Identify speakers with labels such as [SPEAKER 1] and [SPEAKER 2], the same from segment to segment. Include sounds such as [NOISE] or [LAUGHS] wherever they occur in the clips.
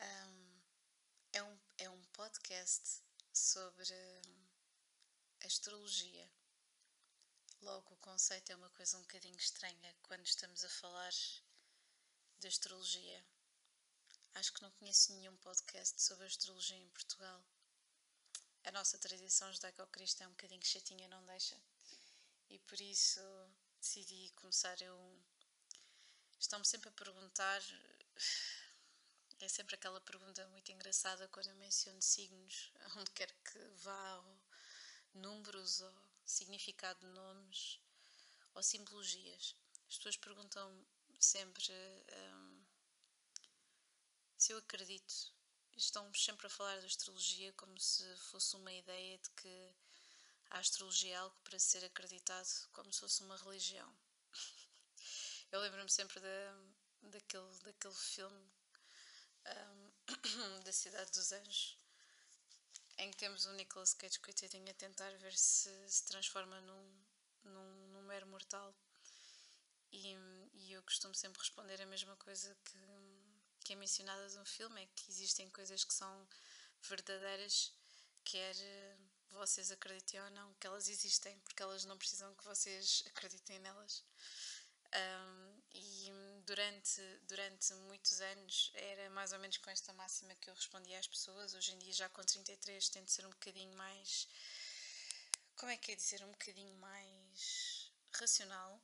[SPEAKER 1] Um, é, um, é um podcast sobre astrologia. Logo, o conceito é uma coisa um bocadinho estranha quando estamos a falar de astrologia. Acho que não conheço nenhum podcast sobre astrologia em Portugal. A nossa tradição judaico-cristã é um bocadinho chatinha, não deixa? E por isso decidi começar eu. Estão-me sempre a perguntar. É sempre aquela pergunta muito engraçada quando eu menciono signos, [LAUGHS] onde quer que vá, ou números, ou significado de nomes, ou simbologias. As pessoas perguntam sempre um, se eu acredito. Estão sempre a falar de astrologia como se fosse uma ideia de que a astrologia é algo para ser acreditado como se fosse uma religião. Eu lembro-me sempre da, daquele, daquele filme um, [CLEARS THROAT] da Cidade dos Anjos, em que temos o Nicolas Cage, coitadinho, a tentar ver se se transforma num, num, num mero mortal. E, e eu costumo sempre responder a mesma coisa que, que é mencionada no filme: é que existem coisas que são verdadeiras, quer vocês acreditem ou não que elas existem, porque elas não precisam que vocês acreditem nelas. Um, e durante, durante muitos anos era mais ou menos com esta máxima que eu respondia às pessoas. Hoje em dia, já com 33, tento ser um bocadinho mais. Como é que é dizer? Um bocadinho mais racional,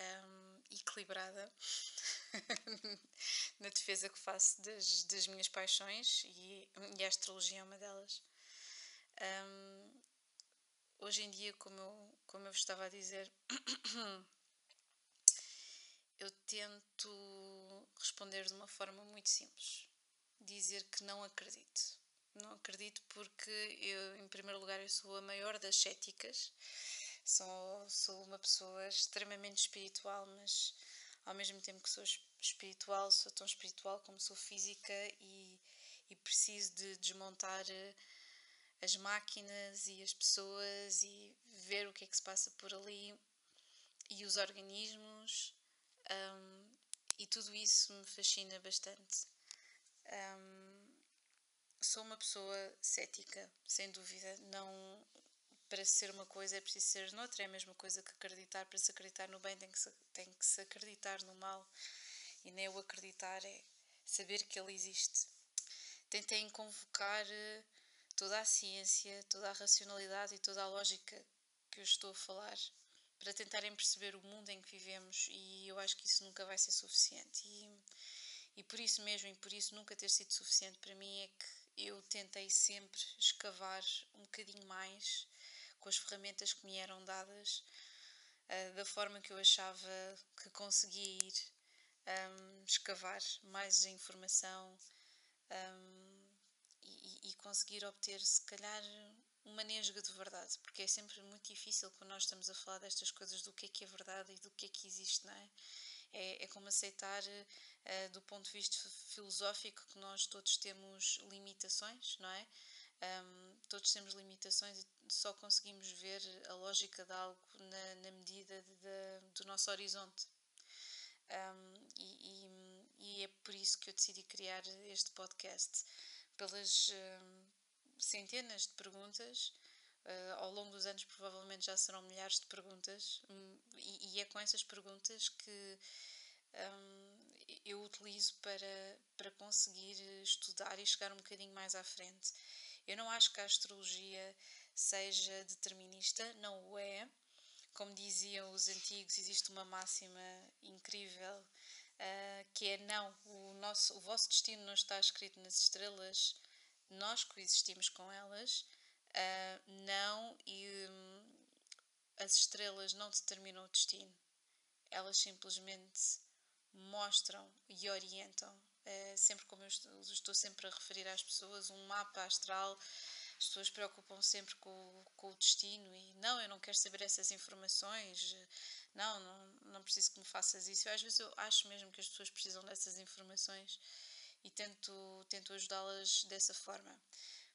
[SPEAKER 1] um, equilibrada [LAUGHS] na defesa que faço das, das minhas paixões e, e a astrologia é uma delas. Um, hoje em dia, como eu, como eu estava a dizer, [CLEARS THROAT] eu tento responder de uma forma muito simples. Dizer que não acredito. Não acredito porque eu, em primeiro lugar, eu sou a maior das céticas. Sou, sou uma pessoa extremamente espiritual, mas ao mesmo tempo que sou espiritual, sou tão espiritual como sou física e, e preciso de desmontar as máquinas e as pessoas e ver o que é que se passa por ali e os organismos um, e tudo isso me fascina bastante. Um, sou uma pessoa cética, sem dúvida. Não para ser uma coisa é preciso ser noutra, é a mesma coisa que acreditar. Para se acreditar no bem tem que se, tem que se acreditar no mal. E nem o acreditar é saber que ele existe. Tentei convocar uh, toda a ciência, toda a racionalidade e toda a lógica que eu estou a falar para tentarem perceber o mundo em que vivemos e eu acho que isso nunca vai ser suficiente. E, e por isso mesmo e por isso nunca ter sido suficiente para mim é que eu tentei sempre escavar um bocadinho mais com as ferramentas que me eram dadas uh, da forma que eu achava que conseguia ir um, escavar mais informação um, e, e, conseguir obter, se calhar, uma nesga de verdade, porque é sempre muito difícil quando nós estamos a falar destas coisas do que é que é verdade e do que é que existe, não é? É, é como aceitar, uh, do ponto de vista filosófico, que nós todos temos limitações, não é? Um, todos temos limitações e só conseguimos ver a lógica de algo na, na medida de, de, do nosso horizonte. Um, e, e, e, é por isso que eu decidi criar este podcast pelas uh, centenas de perguntas. Uh, ao longo dos anos, provavelmente já serão milhares de perguntas, um, e, e, é com essas perguntas que um, eu utilizo para, para conseguir estudar e chegar um bocadinho mais à frente. Eu não acho que a astrologia seja determinista, não o é. Como diziam os antigos, existe uma máxima incrível uh, que é não, o, nosso, o vosso destino não está escrito nas estrelas, nós coexistimos com elas, uh, não, e um, as estrelas não determinam o destino, elas simplesmente mostram e orientam. Uh, sempre como eu estou, estou sempre a referir às pessoas, um mapa astral as pessoas preocupam sempre com, com o destino e não, eu não quero saber essas informações, não, não, não preciso que me faças isso. Eu, às vezes eu acho mesmo que as pessoas precisam dessas informações e tento, tento ajudá-las dessa forma.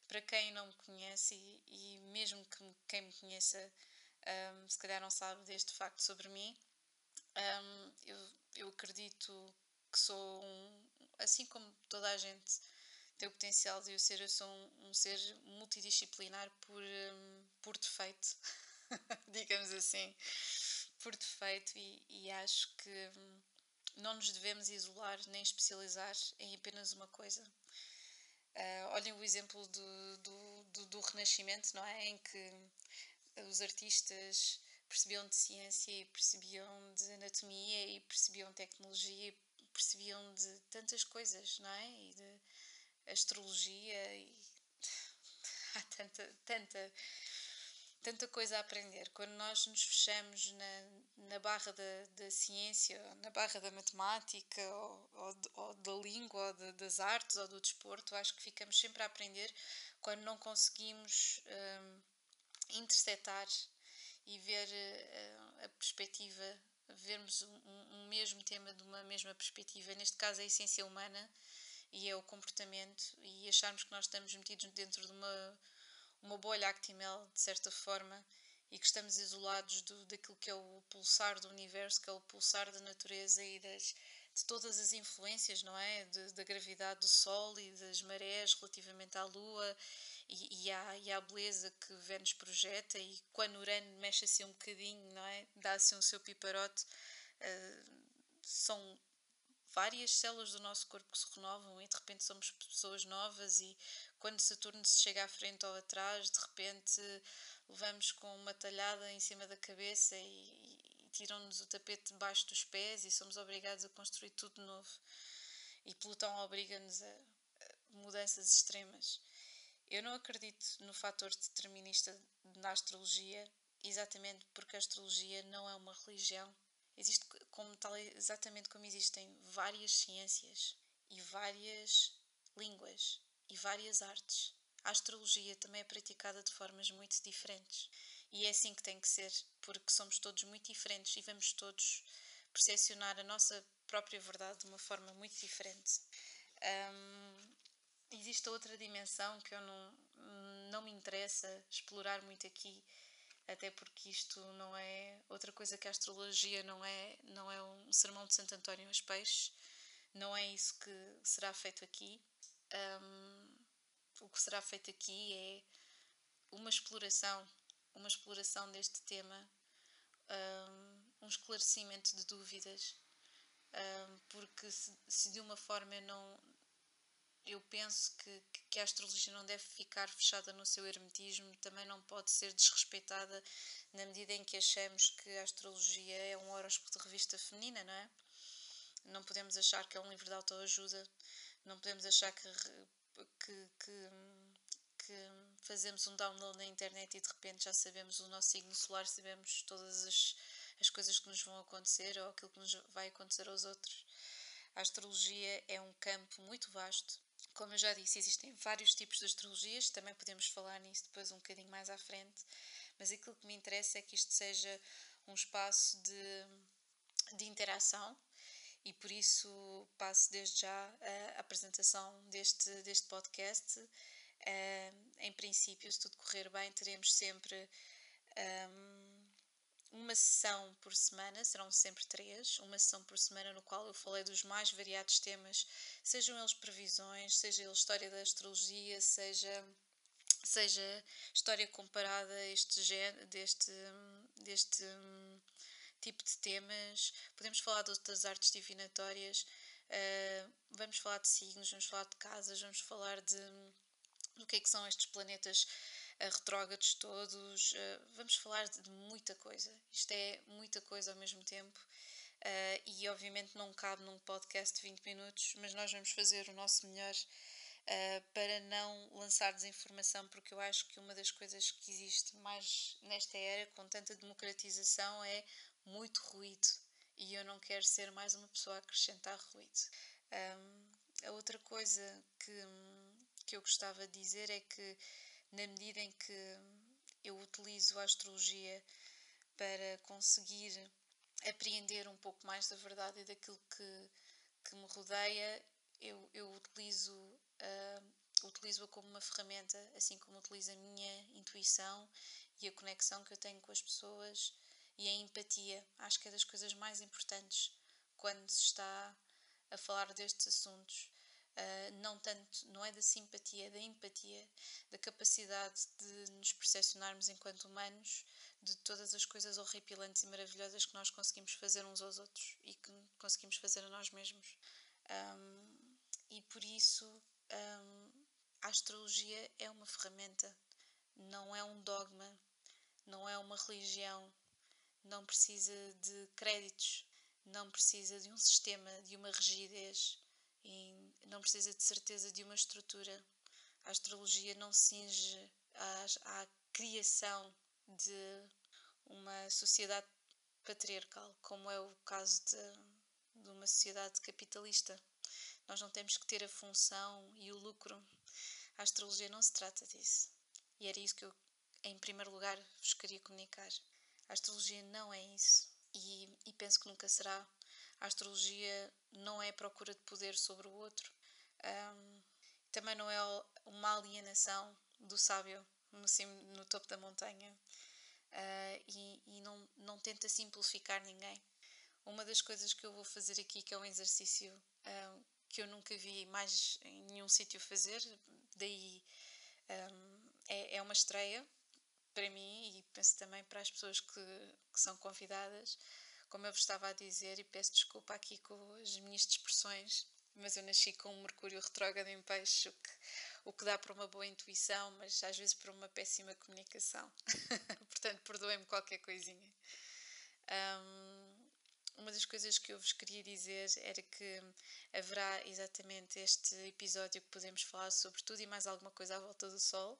[SPEAKER 1] Para quem não me conhece e, mesmo que quem me conheça um, se calhar não sabe deste facto sobre mim. Um, eu, eu acredito que sou um, assim como toda a gente tem o potencial de eu ser, eu sou um, um ser multidisciplinar por, um, por defeito, [LAUGHS] digamos assim, por defeito, e, e acho que hum, não nos devemos isolar nem especializar em apenas uma coisa. Uh, olhem o exemplo do, do, do, do, Renascimento, não é? Em que os artistas percebiam de ciência e percebiam de anatomia e percebiam tecnologia e percebiam de tantas coisas, não é? E de astrologia e [LAUGHS] há tanta, tanta, tanta coisa a aprender. Quando nós nos fechamos na, na barra da, da ciência, na barra da matemática, ou, ou, ou da língua, ou de, das artes, ou do desporto, acho que ficamos sempre a aprender quando não conseguimos um, interceptar e ver uh, a perspectiva, vermos um, um, mesmo tema de uma mesma perspectiva, neste caso a essência humana e é o comportamento, e acharmos que nós estamos metidos dentro de uma, uma bolha Actimel, de certa forma, e que estamos isolados do, daquilo que é o pulsar do universo, que é o pulsar da natureza e das, de todas as influências, não é? De, da gravidade do Sol e das marés relativamente à Lua e, e, à, e à beleza que Vênus projeta e quando Urano mexe assim um bocadinho, não é? Dá assim o seu piparote, uh, são várias células do nosso corpo que se renovam e de repente somos pessoas novas e quando Saturno se chega à frente ou atrás, de repente levamos com uma talhada em cima da cabeça e, e tiram-nos o tapete debaixo dos pés e somos obrigados a construir tudo de novo. E Plutão obriga-nos a, a mudanças extremas. Eu não acredito no fator determinista na astrologia, exatamente porque a astrologia não é uma religião. Existe como tal, exatamente como existem várias ciências e várias línguas e várias artes. A astrologia também é praticada de formas muito diferentes. E é assim que tem que ser, porque somos todos muito diferentes e vamos todos percepcionar a nossa própria verdade de uma forma muito diferente. Um, existe outra dimensão que eu não, não me interessa explorar muito aqui, até porque isto não é outra coisa que a astrologia não é, não é um sermão de Santo António aos peixes, não é isso que será feito aqui. Um, o que será feito aqui é uma exploração, uma exploração deste tema, um, um esclarecimento de dúvidas, um, porque se, se de uma forma eu não, eu penso que, que a astrologia não deve ficar fechada no seu hermetismo, também não pode ser desrespeitada na medida em que achamos que a astrologia é um horóscopo de revista feminina, não é? Não podemos achar que é um livro de autoajuda, não podemos achar que, que, que, que fazemos um download na internet e de repente já sabemos o nosso signo solar, sabemos todas as, as coisas que nos vão acontecer ou aquilo que nos vai acontecer aos outros. A astrologia é um campo muito vasto como eu já disse, existem vários tipos de astrologias, também podemos falar nisso depois um bocadinho mais à frente, mas aquilo que me interessa é que isto seja um espaço de, de interação e por isso passo desde já a apresentação deste, deste podcast. Em princípio, se tudo correr bem, teremos sempre. Um, uma sessão por semana, serão sempre três, uma sessão por semana no qual eu falei dos mais variados temas, sejam eles previsões, seja história da astrologia, seja seja história comparada a este género, deste, deste tipo de temas, podemos falar de outras artes divinatórias, uh, vamos falar de signos, vamos falar de casas, vamos falar de do que é que são estes planetas retrógrados todos. Uh, vamos falar de muita coisa. Isto é muita coisa ao mesmo tempo. Uh, e obviamente não cabe num podcast de 20 minutos, mas nós vamos fazer o nosso melhor uh, para não lançar desinformação, porque eu acho que uma das coisas que existe mais nesta era, com tanta democratização, é muito ruído. E eu não quero ser mais uma pessoa a acrescentar ruído. A outra coisa que, que eu gostava de dizer é que na medida em que eu utilizo a astrologia para conseguir apreender um pouco mais da verdade e daquilo que, que me rodeia, eu, eu utilizo, uh, utilizo-a como uma ferramenta, assim como utilizo a minha intuição e a conexão que eu tenho com as pessoas e a empatia. Acho que é das coisas mais importantes quando se está a falar destes assuntos. Uh, não tanto, não é da simpatia, é da empatia, da capacidade de nos percepcionarmos enquanto humanos, de todas as coisas horripilantes e maravilhosas que nós conseguimos fazer uns aos outros e que conseguimos fazer a nós mesmos. Um, e por isso um, a astrologia é uma ferramenta, não é um dogma, não é uma religião, não precisa de créditos, não precisa de um sistema, de uma rigidez não precisa de certeza de uma estrutura. A astrologia não cinge à, à criação de uma sociedade patriarcal, como é o caso de, de uma sociedade capitalista. Nós não temos que ter a função e o lucro. A astrologia não se trata disso. E era isso que eu, em primeiro lugar, vos queria comunicar. A astrologia não é isso. E, e penso que nunca será. A astrologia não é a procura de poder sobre o outro. Um, também não é uma alienação do sábio no, no topo da montanha. Uh, e, e não, não tenta simplificar ninguém. Uma das coisas que eu vou fazer aqui, que é um exercício uh, que eu nunca vi mais em nenhum sítio fazer, daí um, é, é uma estreia para mim e penso também para as pessoas que, que são convidadas. Como eu vos estava a dizer, e peço desculpa aqui com as minhas expressões, mas eu nasci com um Mercúrio retrógrado em peixe, o que, o que dá para uma boa intuição, mas às vezes para uma péssima comunicação. [LAUGHS] Portanto, perdoem-me qualquer coisinha. Um, uma das coisas que eu vos queria dizer era que haverá exatamente este episódio que podemos falar sobre tudo e mais alguma coisa à volta do Sol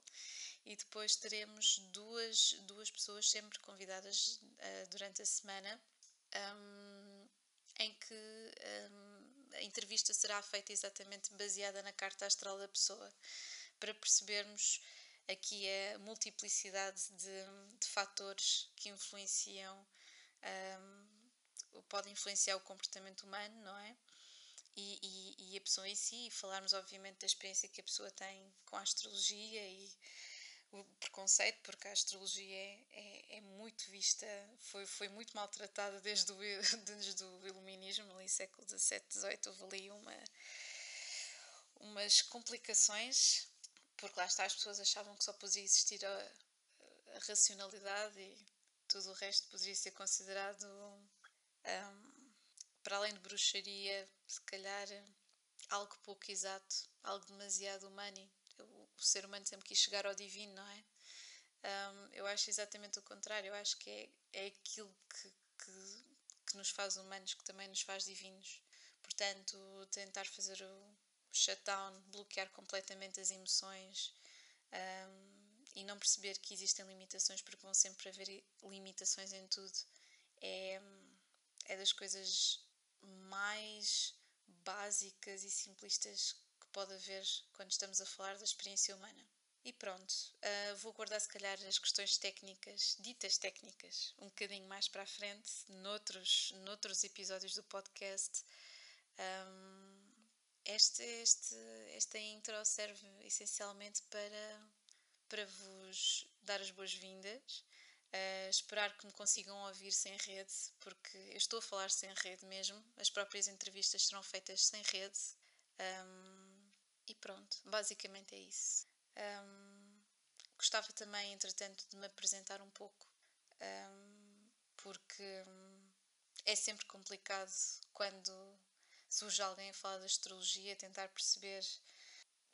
[SPEAKER 1] e depois teremos duas, duas pessoas sempre convidadas uh, durante a semana um, em que um, a entrevista será feita exatamente baseada na carta astral da pessoa para percebermos aqui a multiplicidade de, de fatores que influenciam um, podem influenciar o comportamento humano, não é? E, e, e, a pessoa em si, e falarmos obviamente da experiência que a pessoa tem com a astrologia e o preconceito, porque a astrologia é, é, é, muito vista, foi, foi muito maltratada desde o, [LAUGHS] desde o iluminismo, ali século XVII, XVIII, houve ali uma, umas complicações, porque lá está, as pessoas achavam que só podia existir a, a racionalidade e tudo o resto poderia ser considerado, um, para além de bruxaria, se calhar algo pouco exato, algo demasiado humano o ser humano sempre quis chegar ao divino, não é? Um, eu acho exatamente o contrário, eu acho que é, é aquilo que, que, que, nos faz humanos, que também nos faz divinos. Portanto, tentar fazer o shutdown, bloquear completamente as emoções um, e não perceber que existem limitações, porque vão sempre haver limitações em tudo, é, é das coisas mais básicas e simplistas pode haver quando estamos a falar da experiência humana. E pronto, uh, vou guardar se calhar as questões técnicas, ditas técnicas, um bocadinho mais para a frente, noutros, noutros episódios do podcast. Um, este, este, esta intro serve essencialmente para, para vos dar as boas-vindas, uh, esperar que me consigam ouvir sem rede, porque eu estou a falar sem rede mesmo, as próprias entrevistas serão feitas sem rede. Um, e pronto, basicamente é isso. Um, gostava também, entretanto, de me apresentar um pouco, um, porque é sempre complicado quando surge alguém a falar de astrologia, tentar perceber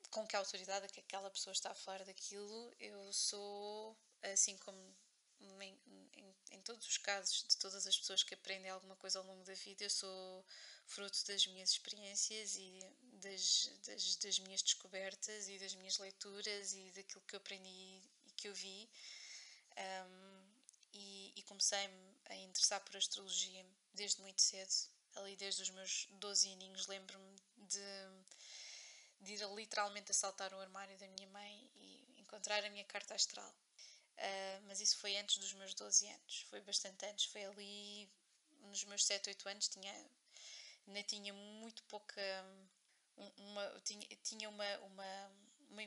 [SPEAKER 1] com que autoridade é que aquela pessoa está a falar daquilo. Eu sou, assim como em, em, em, todos os casos de todas as pessoas que aprendem alguma coisa ao longo da vida, eu sou fruto das minhas experiências e das, das, das minhas descobertas e das minhas leituras e daquilo que eu aprendi e que eu vi. Um, e, e comecei-me a interessar por astrologia desde muito cedo, ali desde os meus 12 aninhos. Lembro-me de, de ir literalmente assaltar o armário da minha mãe e encontrar a minha carta astral. Uh, mas isso foi antes dos meus 12 anos, foi bastante antes, foi ali nos meus 7, 8 anos, tinha, ainda tinha muito pouca. Uma, tinha, tinha uma, uma, uma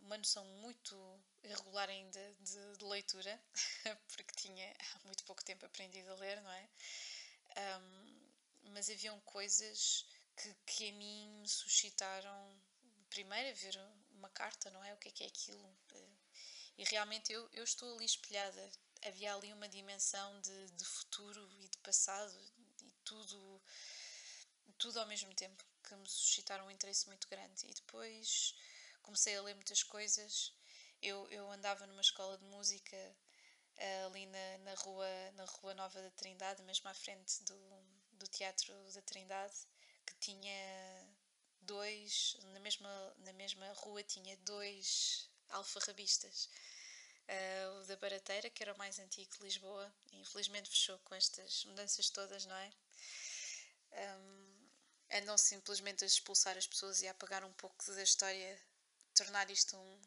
[SPEAKER 1] uma, noção muito irregular ainda de, de leitura, [LAUGHS] porque tinha há muito pouco tempo aprendido a ler, não é? Um, mas haviam coisas que, que a mim me suscitaram primeiro a ver uma carta, não é? O que é que é aquilo? E realmente eu, eu estou ali espelhada. Havia ali uma dimensão de, de futuro e de passado e tudo, tudo ao mesmo tempo que me suscitaram um interesse muito grande. E depois comecei a ler muitas coisas. Eu, eu andava numa escola de música ali na, na, rua, na Rua Nova da Trindade, mesmo à frente do, do Teatro da Trindade, que tinha dois, na mesma, na mesma rua tinha dois alfarrabistas. Uh, o da Barateira, que era o mais antigo de Lisboa, infelizmente fechou com estas mudanças todas, não é? Um, andam simplesmente a expulsar as pessoas e a apagar um pouco da história, tornar isto um,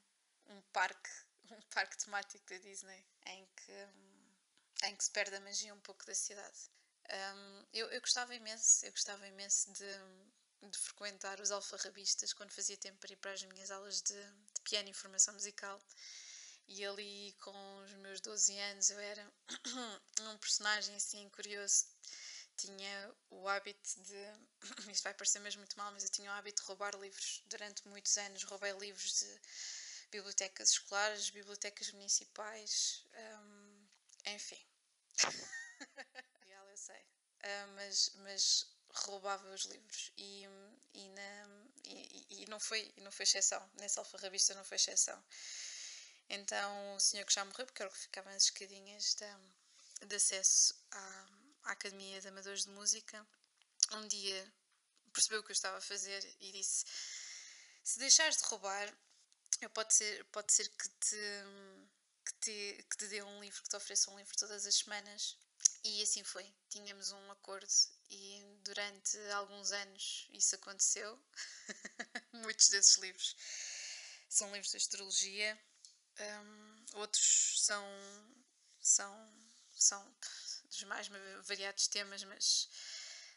[SPEAKER 1] um parque, [LAUGHS] um parque temático da Disney, em que, em que se perde a magia um pouco da cidade. Um, eu, eu gostava imenso, eu gostava imenso de, de frequentar os alfarrabistas quando fazia tempo para ir para as minhas aulas de, de piano e formação musical. E ali, com os meus 12 anos, eu era [COUGHS] um personagem assim curioso. Tinha o hábito de. [COUGHS] Isto vai parecer mesmo muito mal, mas eu tinha o hábito de roubar livros. Durante muitos anos, roubei livros de bibliotecas escolares, bibliotecas municipais, hum, enfim. [LAUGHS] eu sei. Uh, mas, mas roubava os livros e, e, na, e, e, não foi, não foi exceção. Nessa alfarrabista não foi exceção. Então o senhor que já morreu, porque era o que ficava nas escadinhas de, de acesso à, à Academia de Amadores de Música, um dia percebeu o que eu estava a fazer e disse: Se deixares de roubar, eu pode ser, pode ser que te, que te, que te dê um livro, que te ofereça um livro todas as semanas e assim foi. Tínhamos um acordo e durante alguns anos isso aconteceu. [LAUGHS] Muitos desses livros são livros de astrologia, um, outros são, são, são dos mais variados temas, mas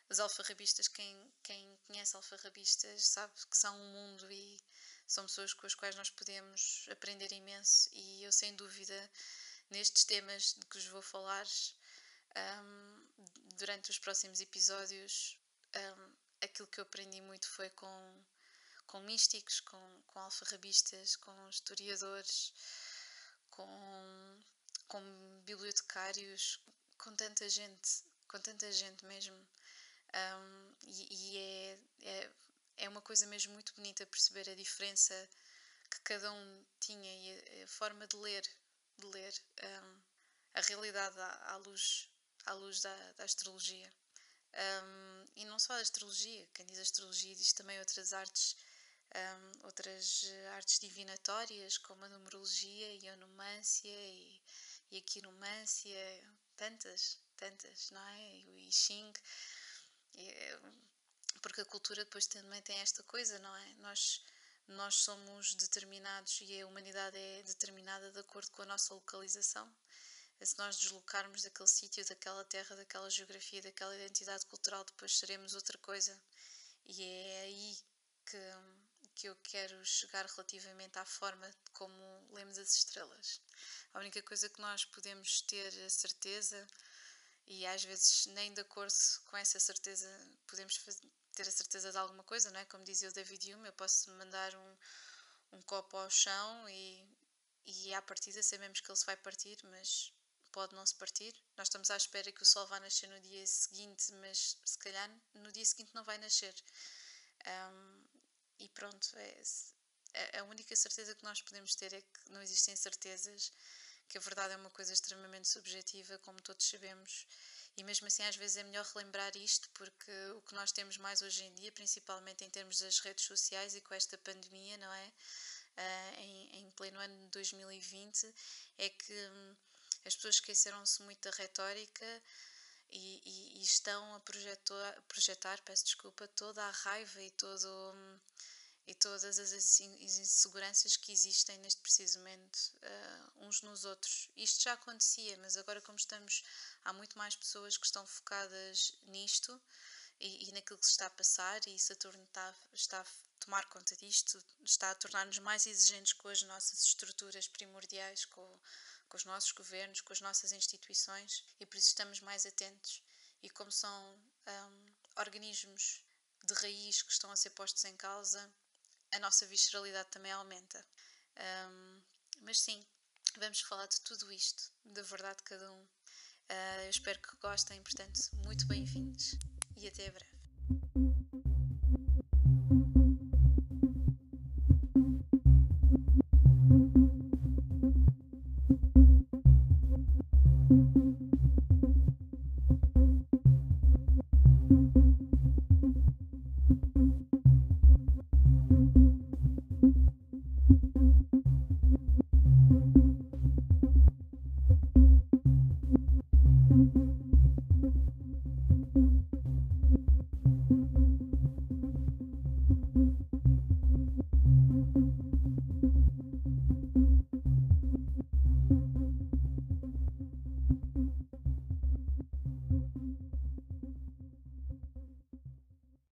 [SPEAKER 1] os alfarrabistas, quem, quem conhece alfarrabistas sabe que são um mundo e são pessoas com as quais nós podemos aprender imenso. E eu sem dúvida nestes temas de que vos vou falar um, durante os próximos episódios, um, aquilo que eu aprendi muito foi com, com místicos, com, com alfarrabistas, com historiadores, com, com bibliotecários, com tanta gente, com tanta gente mesmo. Um, e, e é, é, é uma coisa mesmo muito bonita perceber a diferença que cada um tinha e a, a forma de ler, de ler um, a realidade à, à luz à luz da, da astrologia. Um, e não só a astrologia, quem diz astrologia diz também outras artes, um, outras artes divinatórias, como a numerologia e a onomância e, e a quinomância, tantas, tantas, não é? E o I Ching. E, porque a cultura depois também tem esta coisa, não é? Nós, nós somos determinados e a humanidade é determinada de acordo com a nossa localização se nós deslocarmos daquele sítio, daquela terra, daquela geografia, daquela identidade cultural, depois seremos outra coisa. E é aí que, que eu quero chegar relativamente à forma como lemos as estrelas. A única coisa que nós podemos ter a certeza, e às vezes nem de acordo com essa certeza podemos ter a certeza de alguma coisa, não é? Como dizia o David Hume, eu posso mandar um, um copo ao chão e, e à partida sabemos que ele se vai partir, mas pode não se partir. Nós estamos à espera que o sol vá nascer no dia seguinte, mas se calhar no dia seguinte não vai nascer. Um, e pronto, é, a única certeza que nós podemos ter é que não existem certezas, que a verdade é uma coisa extremamente subjetiva, como todos sabemos. E mesmo assim, às vezes é melhor relembrar isto, porque o que nós temos mais hoje em dia, principalmente em termos das redes sociais e com esta pandemia, não é? Uh, em, em pleno ano de 2020, é que hum, as pessoas esqueceram-se muito da retórica e, e, e estão a projetar, projetar, peço desculpa, toda a raiva e, todo, e todas as inseguranças que existem neste preciso momento uh, uns nos outros. Isto já acontecia, mas agora como estamos, há muito mais pessoas que estão focadas nisto e, e naquilo que se está a passar e Saturno está, está tomar conta disto, está a tornar-nos mais exigentes com as nossas estruturas primordiais, com, com os nossos governos, com as nossas instituições e por isso estamos mais atentos. E como são um, organismos de raiz que estão a ser postos em causa, a nossa visceralidade também aumenta. Um, mas sim, vamos falar de tudo isto, da verdade de cada um. Uh, eu espero que gostem, portanto, muito bem-vindos e até breve.